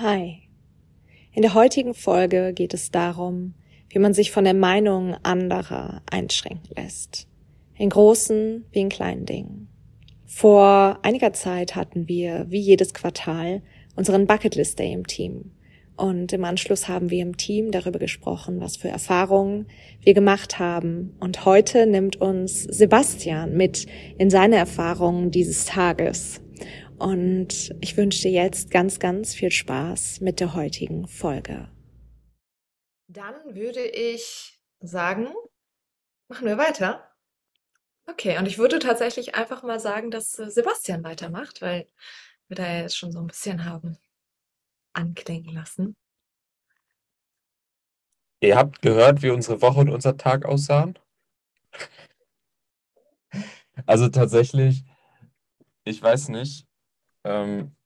Hi. In der heutigen Folge geht es darum, wie man sich von der Meinung anderer einschränken lässt. In großen wie in kleinen Dingen. Vor einiger Zeit hatten wir, wie jedes Quartal, unseren Bucketlist Day im Team. Und im Anschluss haben wir im Team darüber gesprochen, was für Erfahrungen wir gemacht haben. Und heute nimmt uns Sebastian mit in seine Erfahrungen dieses Tages. Und ich wünsche dir jetzt ganz, ganz viel Spaß mit der heutigen Folge. Dann würde ich sagen, machen wir weiter. Okay, und ich würde tatsächlich einfach mal sagen, dass äh, Sebastian weitermacht, weil wir da ja jetzt schon so ein bisschen haben anklingen lassen. Ihr habt gehört, wie unsere Woche und unser Tag aussahen? Also tatsächlich, ich weiß nicht, ähm,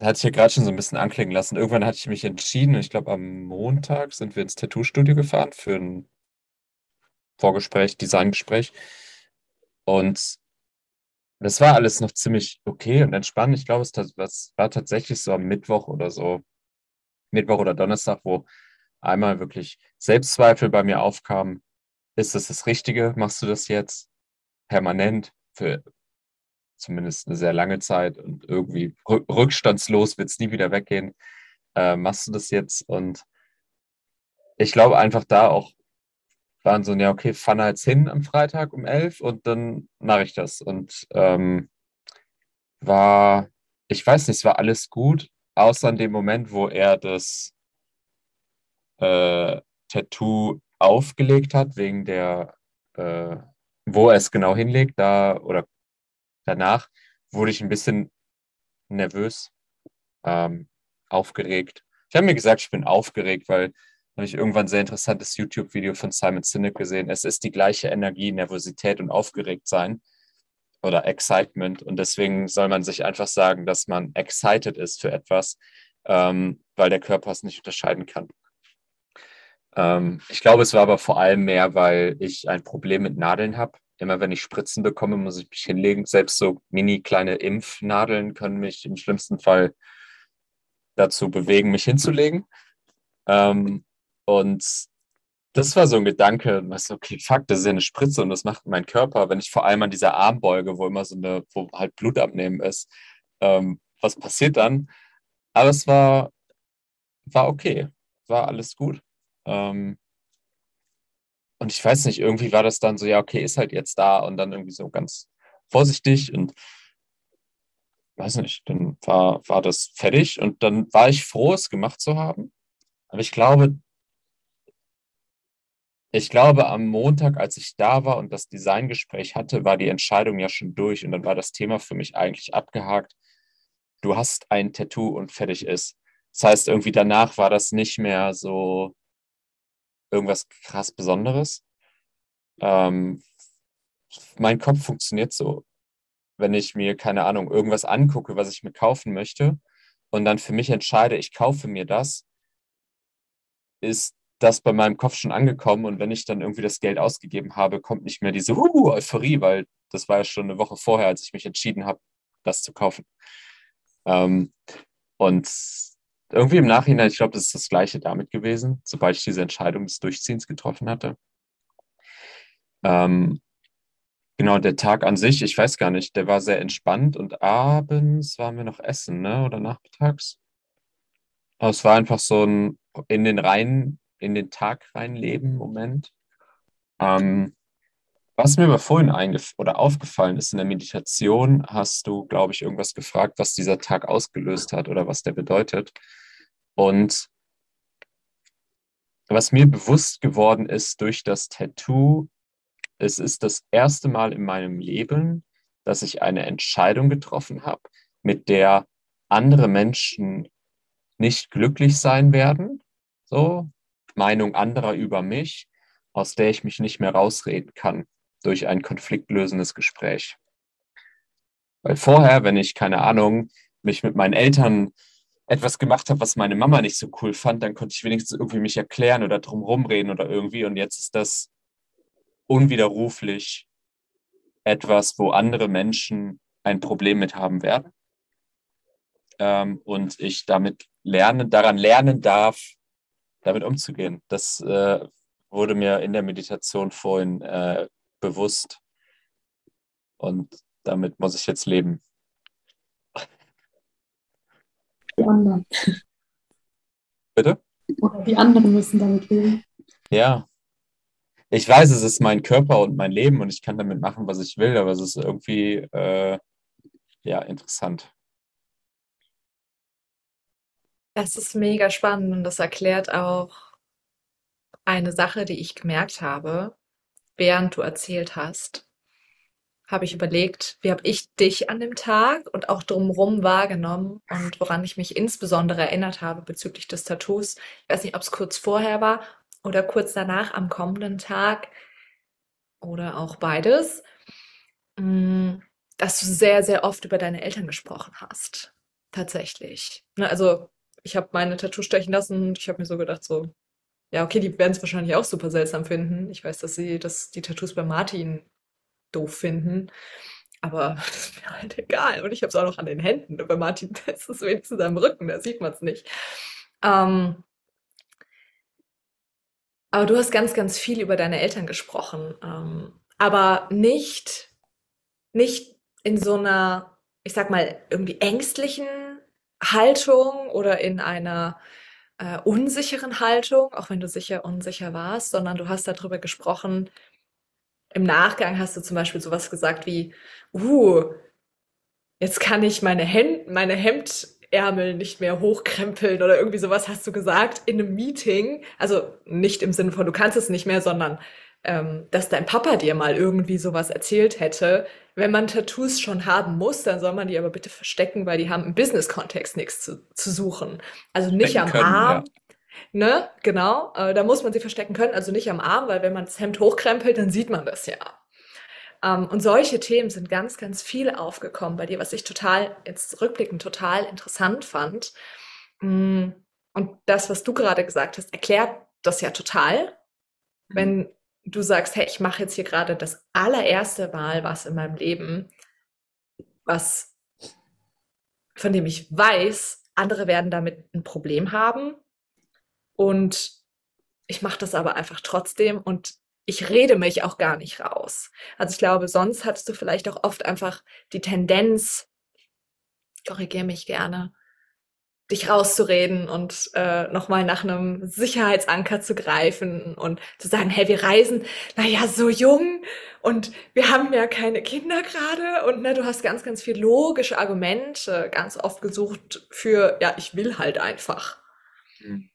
hatte ich ja gerade schon so ein bisschen anklingen lassen. Irgendwann hatte ich mich entschieden, ich glaube, am Montag sind wir ins Tattoo-Studio gefahren für ein Vorgespräch, Designgespräch. Und das war alles noch ziemlich okay und entspannt. Ich glaube, es war tatsächlich so am Mittwoch oder so, Mittwoch oder Donnerstag, wo einmal wirklich Selbstzweifel bei mir aufkamen. Ist das das Richtige? Machst du das jetzt permanent für zumindest eine sehr lange Zeit und irgendwie rückstandslos wird es nie wieder weggehen. Äh, machst du das jetzt? Und ich glaube einfach da auch waren so, ja, okay, fahr jetzt hin am Freitag um elf und dann mache ich das. Und ähm, war, ich weiß nicht, es war alles gut, außer in dem Moment, wo er das äh, Tattoo aufgelegt hat, wegen der, äh, wo er es genau hinlegt, da oder danach wurde ich ein bisschen nervös, ähm, aufgeregt. Ich habe mir gesagt, ich bin aufgeregt, weil habe ich irgendwann ein sehr interessantes YouTube-Video von Simon Sinek gesehen. Es ist die gleiche Energie, Nervosität und Aufgeregtsein oder Excitement. Und deswegen soll man sich einfach sagen, dass man excited ist für etwas, ähm, weil der Körper es nicht unterscheiden kann. Ähm, ich glaube, es war aber vor allem mehr, weil ich ein Problem mit Nadeln habe. Immer wenn ich Spritzen bekomme, muss ich mich hinlegen. Selbst so mini kleine Impfnadeln können mich im schlimmsten Fall dazu bewegen, mich hinzulegen. Ähm, und das war so ein Gedanke, was okay, fuck, das ist ja eine Spritze und das macht mein Körper, wenn ich vor allem an dieser Armbeuge, wo immer so eine, wo halt Blut abnehmen ist, ähm, was passiert dann? Aber es war, war okay, war alles gut. Ähm, und ich weiß nicht, irgendwie war das dann so, ja, okay, ist halt jetzt da und dann irgendwie so ganz vorsichtig und weiß nicht, dann war, war das fertig und dann war ich froh, es gemacht zu haben. Aber ich glaube, ich glaube, am Montag, als ich da war und das Designgespräch hatte, war die Entscheidung ja schon durch und dann war das Thema für mich eigentlich abgehakt. Du hast ein Tattoo und fertig ist. Das heißt, irgendwie danach war das nicht mehr so, irgendwas krass Besonderes. Ähm, mein Kopf funktioniert so. Wenn ich mir, keine Ahnung, irgendwas angucke, was ich mir kaufen möchte und dann für mich entscheide, ich kaufe mir das, ist das bei meinem Kopf schon angekommen und wenn ich dann irgendwie das Geld ausgegeben habe, kommt nicht mehr diese uh, Euphorie, weil das war ja schon eine Woche vorher, als ich mich entschieden habe, das zu kaufen. Ähm, und irgendwie im Nachhinein, ich glaube, das ist das Gleiche damit gewesen, sobald ich diese Entscheidung des Durchziehens getroffen hatte. Ähm, genau, der Tag an sich, ich weiß gar nicht, der war sehr entspannt und abends waren wir noch essen, ne? Oder nachmittags. Aber es war einfach so ein in den rein, in den Tag reinleben Moment. Ähm, was mir aber vorhin oder aufgefallen ist in der Meditation, hast du, glaube ich, irgendwas gefragt, was dieser Tag ausgelöst hat oder was der bedeutet. Und was mir bewusst geworden ist durch das Tattoo, es ist das erste Mal in meinem Leben, dass ich eine Entscheidung getroffen habe, mit der andere Menschen nicht glücklich sein werden. So, Meinung anderer über mich, aus der ich mich nicht mehr rausreden kann durch ein konfliktlösendes Gespräch. Weil vorher, wenn ich, keine Ahnung, mich mit meinen Eltern etwas gemacht habe, was meine Mama nicht so cool fand, dann konnte ich wenigstens irgendwie mich erklären oder drum rumreden oder irgendwie. Und jetzt ist das unwiderruflich etwas, wo andere Menschen ein Problem mit haben werden. ähm, und ich damit lernen, daran lernen darf, damit umzugehen. Das äh, wurde mir in der Meditation vorhin äh, bewusst und damit muss ich jetzt leben. Die anderen. Bitte? Oder die anderen müssen damit leben. Ja. Ich weiß, es ist mein Körper und mein Leben und ich kann damit machen, was ich will, aber es ist irgendwie äh, ja interessant. Das ist mega spannend und das erklärt auch eine Sache, die ich gemerkt habe, während du erzählt hast. Habe ich überlegt, wie habe ich dich an dem Tag und auch drumherum wahrgenommen und woran ich mich insbesondere erinnert habe bezüglich des Tattoos. Ich weiß nicht, ob es kurz vorher war oder kurz danach am kommenden Tag oder auch beides, mm, dass du sehr, sehr oft über deine Eltern gesprochen hast. Tatsächlich. Ne, also ich habe meine Tattoo stechen lassen und ich habe mir so gedacht, so, ja, okay, die werden es wahrscheinlich auch super seltsam finden. Ich weiß, dass sie dass die Tattoos bei Martin doof finden. Aber das ist mir halt egal. Und ich habe es auch noch an den Händen. Bei Martin ist es wenigstens am Rücken, da sieht man es nicht. Ähm, aber du hast ganz, ganz viel über deine Eltern gesprochen. Ähm, aber nicht, nicht in so einer, ich sag mal, irgendwie ängstlichen Haltung oder in einer äh, unsicheren Haltung, auch wenn du sicher unsicher warst, sondern du hast darüber gesprochen. Im Nachgang hast du zum Beispiel sowas gesagt wie, uh, jetzt kann ich meine, Hemd, meine Hemdärmel nicht mehr hochkrempeln oder irgendwie sowas hast du gesagt in einem Meeting. Also nicht im Sinne von, du kannst es nicht mehr, sondern ähm, dass dein Papa dir mal irgendwie sowas erzählt hätte. Wenn man Tattoos schon haben muss, dann soll man die aber bitte verstecken, weil die haben im Business-Kontext nichts zu, zu suchen. Also nicht am können, Arm. Ja. Ne, genau, äh, da muss man sie verstecken können, also nicht am Arm, weil wenn man das Hemd hochkrempelt, dann sieht man das ja. Ähm, und solche Themen sind ganz, ganz viel aufgekommen bei dir, was ich total, jetzt rückblickend total interessant fand. Mm, und das, was du gerade gesagt hast, erklärt das ja total. Wenn du sagst, hey, ich mache jetzt hier gerade das allererste Mal was in meinem Leben, was von dem ich weiß, andere werden damit ein Problem haben und ich mache das aber einfach trotzdem und ich rede mich auch gar nicht raus. Also ich glaube, sonst hattest du vielleicht auch oft einfach die Tendenz, korrigiere mich gerne, dich rauszureden und äh, nochmal nach einem Sicherheitsanker zu greifen und zu sagen, hey, wir reisen, naja, so jung und wir haben ja keine Kinder gerade und ne, du hast ganz, ganz viel logische Argumente ganz oft gesucht für, ja, ich will halt einfach. Mhm.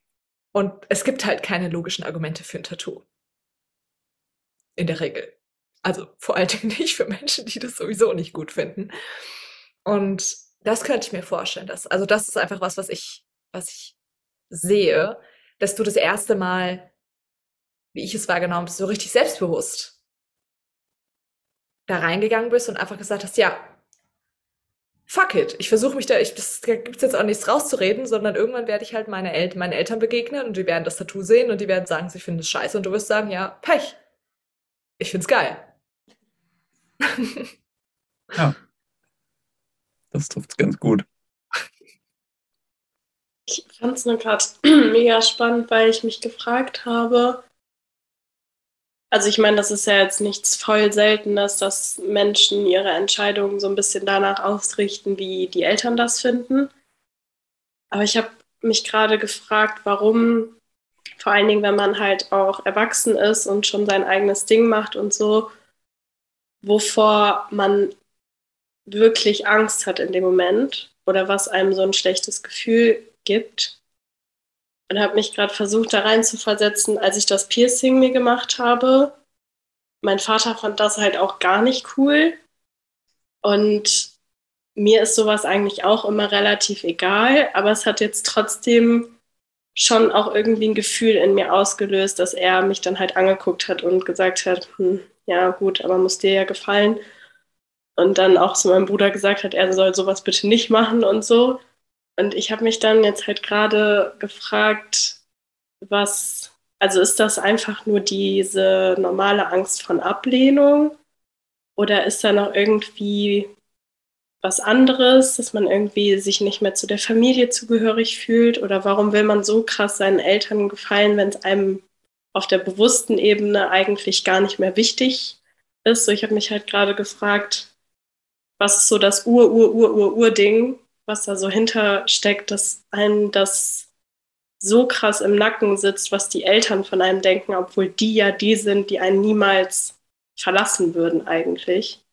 Und es gibt halt keine logischen Argumente für ein Tattoo. In der Regel. Also vor allen Dingen nicht für Menschen, die das sowieso nicht gut finden. Und das könnte ich mir vorstellen. Dass, also das ist einfach was, was ich, was ich sehe, dass du das erste Mal, wie ich es wahrgenommen habe, so richtig selbstbewusst da reingegangen bist und einfach gesagt hast, ja, fuck it, ich versuche mich da, ich, das, da gibt's jetzt auch nichts rauszureden, sondern irgendwann werde ich halt meine El meinen Eltern begegnen und die werden das Tattoo sehen und die werden sagen, sie finden es scheiße und du wirst sagen, ja, Pech. Ich find's geil. Ja. Das trifft ganz gut. Ich fand es nur gerade mega spannend, weil ich mich gefragt habe, also ich meine, das ist ja jetzt nichts voll Seltenes, dass Menschen ihre Entscheidungen so ein bisschen danach ausrichten, wie die Eltern das finden. Aber ich habe mich gerade gefragt, warum, vor allen Dingen, wenn man halt auch erwachsen ist und schon sein eigenes Ding macht und so, wovor man wirklich Angst hat in dem Moment oder was einem so ein schlechtes Gefühl gibt. Und habe mich gerade versucht, da rein zu versetzen, als ich das Piercing mir gemacht habe. Mein Vater fand das halt auch gar nicht cool. Und mir ist sowas eigentlich auch immer relativ egal, aber es hat jetzt trotzdem schon auch irgendwie ein Gefühl in mir ausgelöst, dass er mich dann halt angeguckt hat und gesagt hat, hm, ja gut, aber muss dir ja gefallen und dann auch zu meinem Bruder gesagt hat, er soll sowas bitte nicht machen und so. Und ich habe mich dann jetzt halt gerade gefragt, was, also ist das einfach nur diese normale Angst von Ablehnung oder ist da noch irgendwie was anderes, dass man irgendwie sich nicht mehr zu der Familie zugehörig fühlt? Oder warum will man so krass seinen Eltern gefallen, wenn es einem auf der bewussten Ebene eigentlich gar nicht mehr wichtig ist? So, ich habe mich halt gerade gefragt, was ist so das Ur-Ur-Ur-Ur-Ur-Ding, was da so hintersteckt, dass einem das so krass im Nacken sitzt, was die Eltern von einem denken, obwohl die ja die sind, die einen niemals verlassen würden eigentlich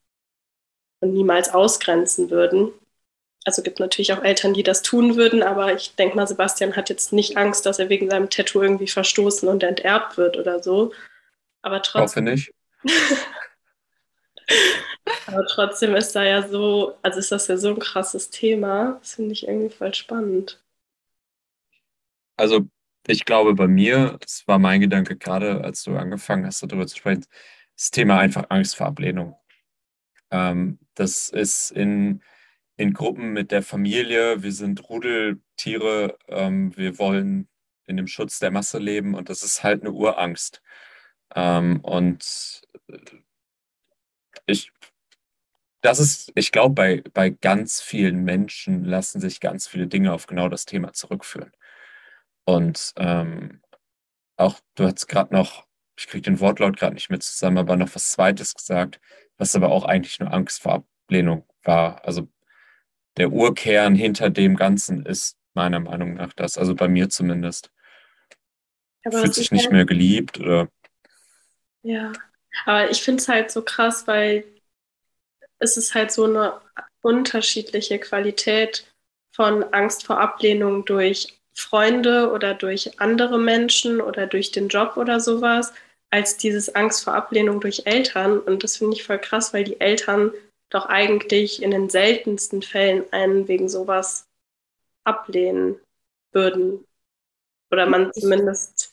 und niemals ausgrenzen würden. Also gibt natürlich auch Eltern, die das tun würden, aber ich denke mal, Sebastian hat jetzt nicht Angst, dass er wegen seinem Tattoo irgendwie verstoßen und enterbt wird oder so. Aber trotzdem. Hoffe nicht. aber trotzdem ist da ja so, also ist das ja so ein krasses Thema. Das finde ich irgendwie voll spannend. Also ich glaube bei mir, das war mein Gedanke gerade, als du angefangen hast, darüber zu sprechen, das Thema einfach Angst vor Ablehnung. Ähm, das ist in, in Gruppen mit der Familie. Wir sind Rudeltiere. Ähm, wir wollen in dem Schutz der Masse leben und das ist halt eine Urangst. Ähm, und ich, das ist, ich glaube, bei, bei ganz vielen Menschen lassen sich ganz viele Dinge auf genau das Thema zurückführen. Und ähm, auch, du hast gerade noch, ich kriege den Wortlaut gerade nicht mehr zusammen, aber noch was Zweites gesagt was aber auch eigentlich nur Angst vor Ablehnung war. Also der Urkern hinter dem Ganzen ist meiner Meinung nach das, also bei mir zumindest. Aber Fühlt sich nicht mehr geliebt oder. Ja, aber ich finde es halt so krass, weil es ist halt so eine unterschiedliche Qualität von Angst vor Ablehnung durch Freunde oder durch andere Menschen oder durch den Job oder sowas als dieses Angst vor Ablehnung durch Eltern. Und das finde ich voll krass, weil die Eltern doch eigentlich in den seltensten Fällen einen wegen sowas ablehnen würden. Oder man zumindest,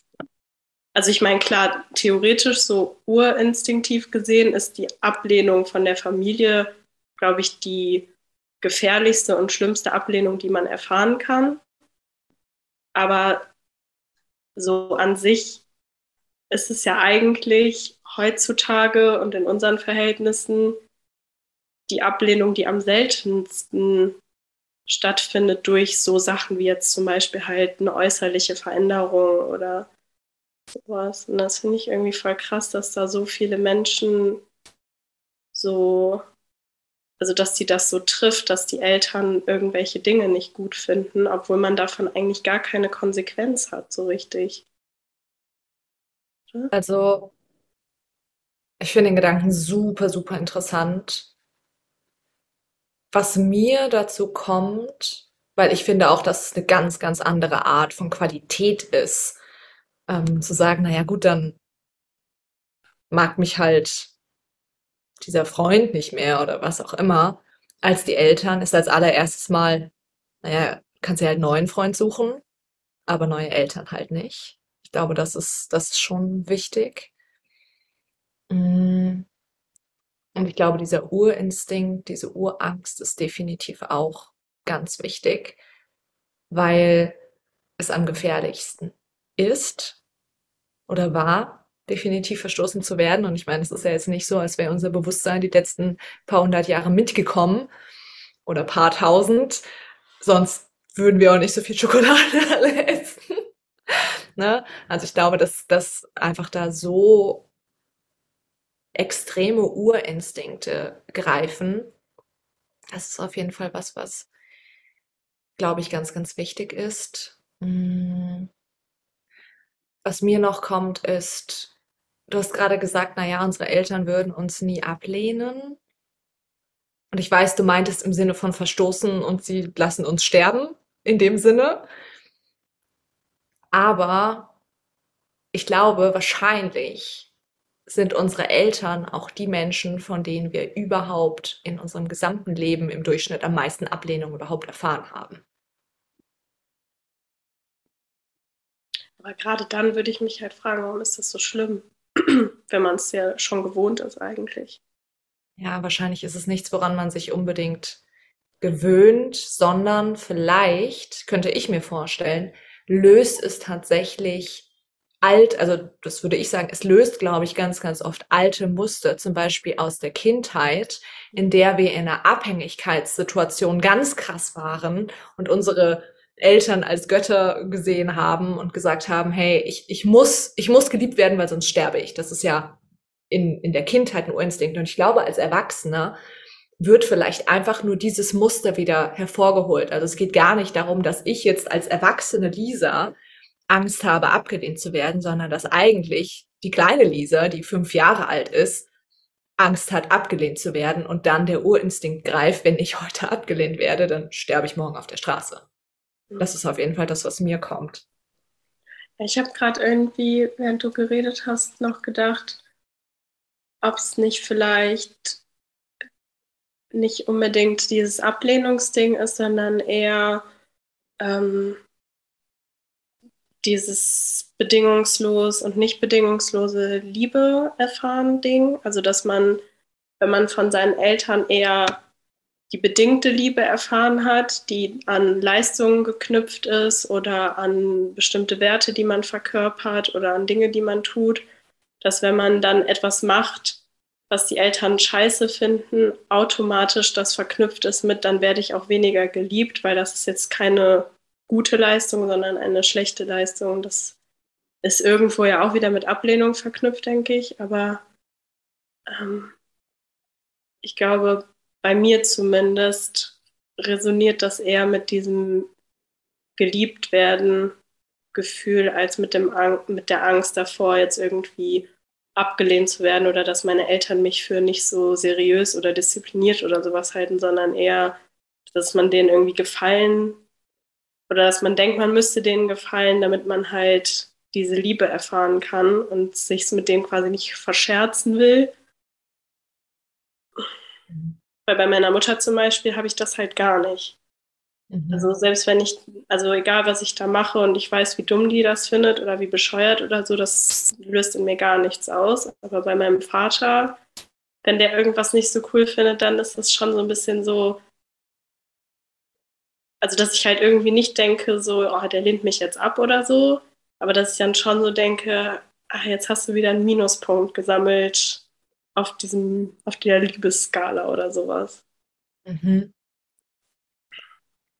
also ich meine, klar, theoretisch so urinstinktiv gesehen ist die Ablehnung von der Familie, glaube ich, die gefährlichste und schlimmste Ablehnung, die man erfahren kann. Aber so an sich ist es ja eigentlich heutzutage und in unseren Verhältnissen die Ablehnung, die am seltensten stattfindet durch so Sachen wie jetzt zum Beispiel halt eine äußerliche Veränderung oder sowas. Und das finde ich irgendwie voll krass, dass da so viele Menschen so, also dass sie das so trifft, dass die Eltern irgendwelche Dinge nicht gut finden, obwohl man davon eigentlich gar keine Konsequenz hat, so richtig. Also, ich finde den Gedanken super, super interessant. Was mir dazu kommt, weil ich finde auch, dass es eine ganz, ganz andere Art von Qualität ist, ähm, zu sagen, naja, gut, dann mag mich halt dieser Freund nicht mehr oder was auch immer, als die Eltern, ist als allererstes mal, naja, kannst du halt neuen Freund suchen, aber neue Eltern halt nicht. Ich glaube, das ist, das ist schon wichtig. Mm. Und ich glaube, dieser Urinstinkt, diese Urangst ist definitiv auch ganz wichtig, weil es am gefährlichsten ist oder war, definitiv verstoßen zu werden. Und ich meine, es ist ja jetzt nicht so, als wäre unser Bewusstsein die letzten paar hundert Jahre mitgekommen oder paar tausend. Sonst würden wir auch nicht so viel Schokolade alle essen. Ne? Also ich glaube, dass das einfach da so extreme Urinstinkte greifen. Das ist auf jeden Fall was, was, glaube ich, ganz, ganz wichtig ist. Mm. Was mir noch kommt, ist, du hast gerade gesagt, na ja, unsere Eltern würden uns nie ablehnen. Und ich weiß, du meintest im Sinne von verstoßen und sie lassen uns sterben, in dem Sinne. Aber ich glaube, wahrscheinlich sind unsere Eltern auch die Menschen, von denen wir überhaupt in unserem gesamten Leben im Durchschnitt am meisten Ablehnung überhaupt erfahren haben. Aber gerade dann würde ich mich halt fragen, warum ist das so schlimm, wenn man es ja schon gewohnt ist eigentlich. Ja, wahrscheinlich ist es nichts, woran man sich unbedingt gewöhnt, sondern vielleicht könnte ich mir vorstellen, löst es tatsächlich alt, also das würde ich sagen, es löst, glaube ich, ganz, ganz oft alte Muster, zum Beispiel aus der Kindheit, in der wir in einer Abhängigkeitssituation ganz krass waren und unsere Eltern als Götter gesehen haben und gesagt haben, hey, ich, ich muss, ich muss geliebt werden, weil sonst sterbe ich. Das ist ja in, in der Kindheit ein Urinstinkt. Und ich glaube, als Erwachsener wird vielleicht einfach nur dieses Muster wieder hervorgeholt. Also es geht gar nicht darum, dass ich jetzt als erwachsene Lisa Angst habe, abgelehnt zu werden, sondern dass eigentlich die kleine Lisa, die fünf Jahre alt ist, Angst hat, abgelehnt zu werden und dann der Urinstinkt greift, wenn ich heute abgelehnt werde, dann sterbe ich morgen auf der Straße. Das ist auf jeden Fall das, was mir kommt. Ich habe gerade irgendwie, während du geredet hast, noch gedacht, ob es nicht vielleicht nicht unbedingt dieses Ablehnungsding ist, sondern eher ähm, dieses bedingungslos und nicht bedingungslose Liebe erfahren Ding. Also dass man, wenn man von seinen Eltern eher die bedingte Liebe erfahren hat, die an Leistungen geknüpft ist oder an bestimmte Werte, die man verkörpert oder an Dinge, die man tut, dass wenn man dann etwas macht, was die Eltern scheiße finden, automatisch das verknüpft ist mit, dann werde ich auch weniger geliebt, weil das ist jetzt keine gute Leistung, sondern eine schlechte Leistung. Das ist irgendwo ja auch wieder mit Ablehnung verknüpft, denke ich. Aber ähm, ich glaube, bei mir zumindest resoniert das eher mit diesem geliebt werden Gefühl als mit, dem mit der Angst davor, jetzt irgendwie abgelehnt zu werden oder dass meine Eltern mich für nicht so seriös oder diszipliniert oder sowas halten, sondern eher, dass man denen irgendwie gefallen oder dass man denkt, man müsste denen gefallen, damit man halt diese Liebe erfahren kann und sich mit denen quasi nicht verscherzen will. Mhm. Weil bei meiner Mutter zum Beispiel habe ich das halt gar nicht. Mhm. Also selbst wenn ich, also egal was ich da mache und ich weiß, wie dumm die das findet oder wie bescheuert oder so, das löst in mir gar nichts aus. Aber bei meinem Vater, wenn der irgendwas nicht so cool findet, dann ist das schon so ein bisschen so, also dass ich halt irgendwie nicht denke, so, oh, der lehnt mich jetzt ab oder so, aber dass ich dann schon so denke, ach, jetzt hast du wieder einen Minuspunkt gesammelt auf diesem, auf der Liebesskala oder sowas. Mhm.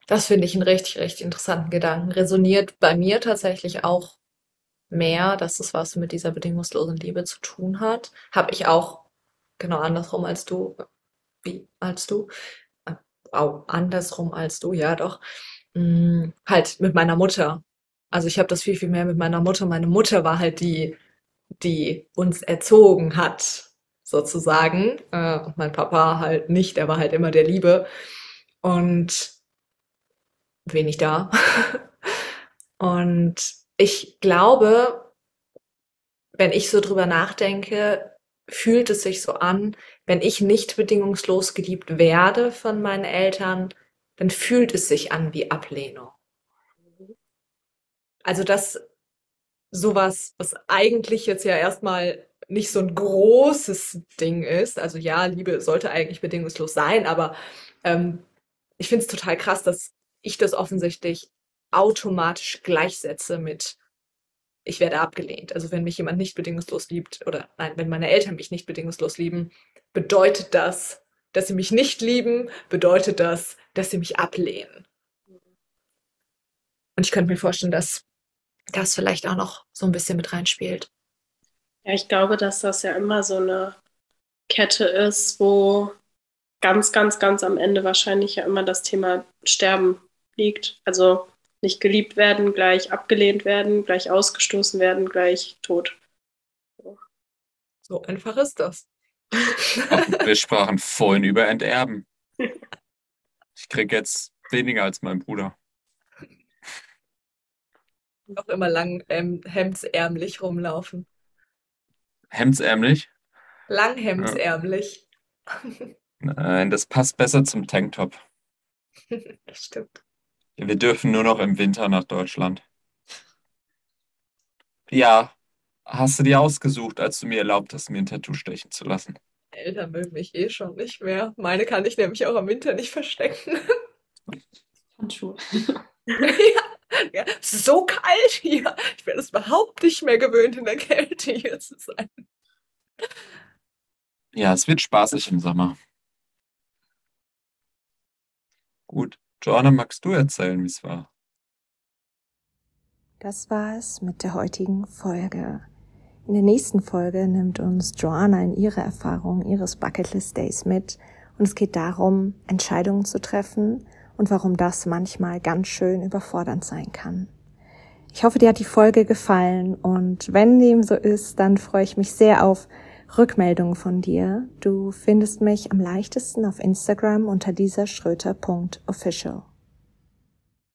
Das finde ich einen richtig, richtig interessanten Gedanken. Resoniert bei mir tatsächlich auch mehr, dass es was mit dieser bedingungslosen Liebe zu tun hat. Habe ich auch genau andersrum als du. Wie als du? auch andersrum als du, ja doch, mh, mm, halt mit meiner Mutter. Also ich habe das viel, viel mehr mit meiner Mutter. Meine Mutter war halt die, die uns erzogen hat, sozusagen. Äh, mein Papa halt nicht, er war halt immer der Liebe. Und wenig da. und ich glaube, wenn ich so drüber nachdenke, fühlt es sich so an, wenn ich nicht bedingungslos geliebt werde von meinen Eltern, dann fühlt es sich an wie Ablehnung. Also das sowas, was eigentlich jetzt ja erstmal nicht so ein großes Ding ist. Also ja, Liebe sollte eigentlich bedingungslos sein, aber ähm, ich finde es total krass, dass ich das offensichtlich automatisch gleichsetze mit ich werde abgelehnt. Also wenn mich jemand nicht bedingungslos liebt oder nein, wenn meine Eltern mich nicht bedingungslos lieben, bedeutet das, dass sie mich nicht lieben, bedeutet das, dass sie mich ablehnen. Und ich könnte mir vorstellen, dass das vielleicht auch noch so ein bisschen mit reinspielt. Ja, ich glaube, dass das ja immer so eine Kette ist, wo ganz, ganz, ganz am Ende wahrscheinlich ja immer das Thema Sterben liegt. Also nicht geliebt werden, gleich abgelehnt werden, gleich ausgestoßen werden, gleich tot. So, so einfach ist das. Wir sprachen vorhin über Enterben. Ich krieg jetzt weniger als mein Bruder. Noch immer lang ähm, hemdsärmlich rumlaufen. Hemdsärmlich? Langhemdsärmlich. Ja. Nein, das passt besser zum Tanktop. das stimmt. Wir dürfen nur noch im Winter nach Deutschland. Ja, hast du dir ausgesucht, als du mir erlaubt hast, mir ein Tattoo stechen zu lassen? Eltern mögen mich eh schon nicht mehr. Meine kann ich nämlich auch im Winter nicht verstecken. Handschuhe. ja, ja, Es ist so kalt hier. Ich bin es überhaupt nicht mehr gewöhnt, in der Kälte hier zu sein. Ja, es wird spaßig im Sommer. Gut. Joanna, magst du erzählen, wie es war? Das war es mit der heutigen Folge. In der nächsten Folge nimmt uns Joanna in ihre Erfahrung ihres Bucketlist Days mit und es geht darum, Entscheidungen zu treffen und warum das manchmal ganz schön überfordernd sein kann. Ich hoffe, dir hat die Folge gefallen und wenn dem so ist, dann freue ich mich sehr auf Rückmeldungen von dir. Du findest mich am leichtesten auf Instagram unter dieser Schröter.official.